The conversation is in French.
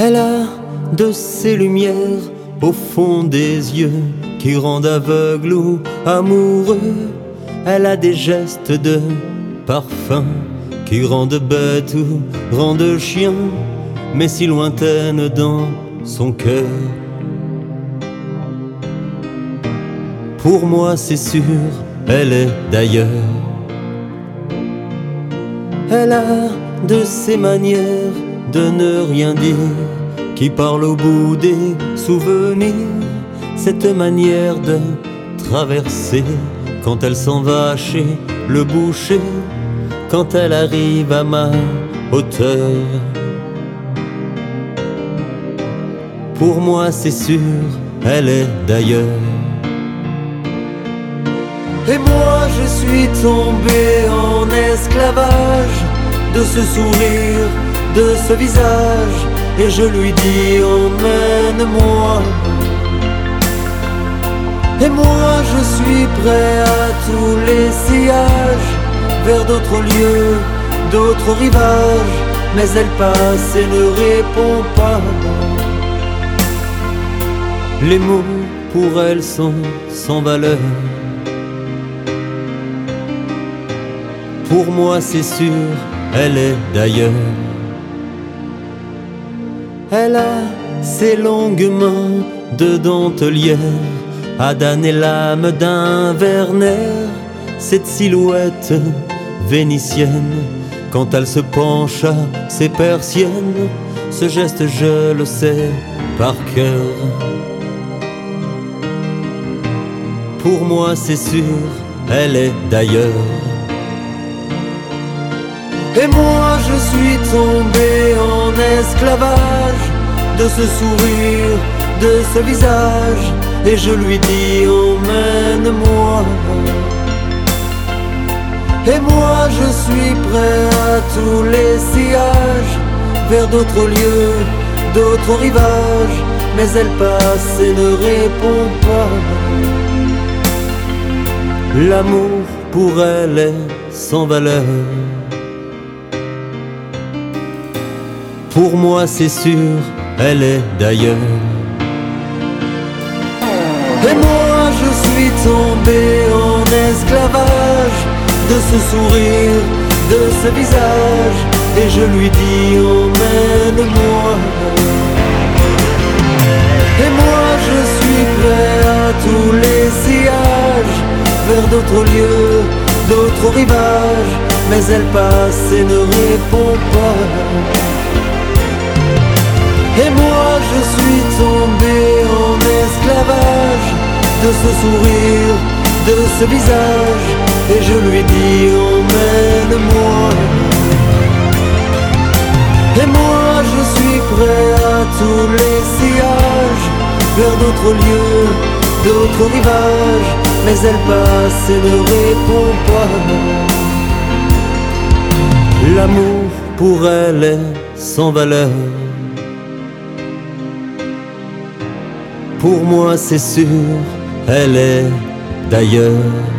Elle a de ces lumières au fond des yeux qui rendent aveugle ou amoureux. Elle a des gestes de parfum qui rendent bête ou rendent chien, mais si lointaine dans son cœur. Pour moi, c'est sûr, elle est d'ailleurs. Elle a de ces manières de ne rien dire qui parle au bout des souvenirs. Cette manière de traverser quand elle s'en va chez le boucher, quand elle arrive à ma hauteur. Pour moi, c'est sûr, elle est d'ailleurs. Et moi, je suis tombé en esclavage de ce sourire, de ce visage, et je lui dis emmène-moi. Et moi je suis prêt à tous les sillages, vers d'autres lieux, d'autres rivages, mais elle passe et ne répond pas. Les mots pour elle sont sans valeur. Pour moi c'est sûr, elle est d'ailleurs. Elle a ses longues mains de dentelière, à damner l'âme d'un Werner, cette silhouette vénitienne, quand elle se penche à ses persiennes, ce geste je le sais par cœur. Pour moi c'est sûr, elle est d'ailleurs. Et moi je suis tombé en esclavage de ce sourire, de ce visage, et je lui dis emmène-moi. Et moi je suis prêt à tous les sillages, vers d'autres lieux, d'autres rivages, mais elle passe et ne répond pas. L'amour pour elle est sans valeur. Pour moi c'est sûr, elle est d'ailleurs. Et moi je suis tombé en esclavage de ce sourire, de ce visage, et je lui dis emmène-moi. Et moi je suis prêt à tous les sillages, vers d'autres lieux, d'autres rivages, mais elle passe et ne répond pas. Et moi je suis tombé en esclavage de ce sourire, de ce visage, et je lui dis emmène-moi. Et moi je suis prêt à tous les sillages, vers d'autres lieux, d'autres rivages, mais elle passe et ne répond pas. L'amour pour elle est sans valeur. Pour moi c'est sûr, elle est d'ailleurs.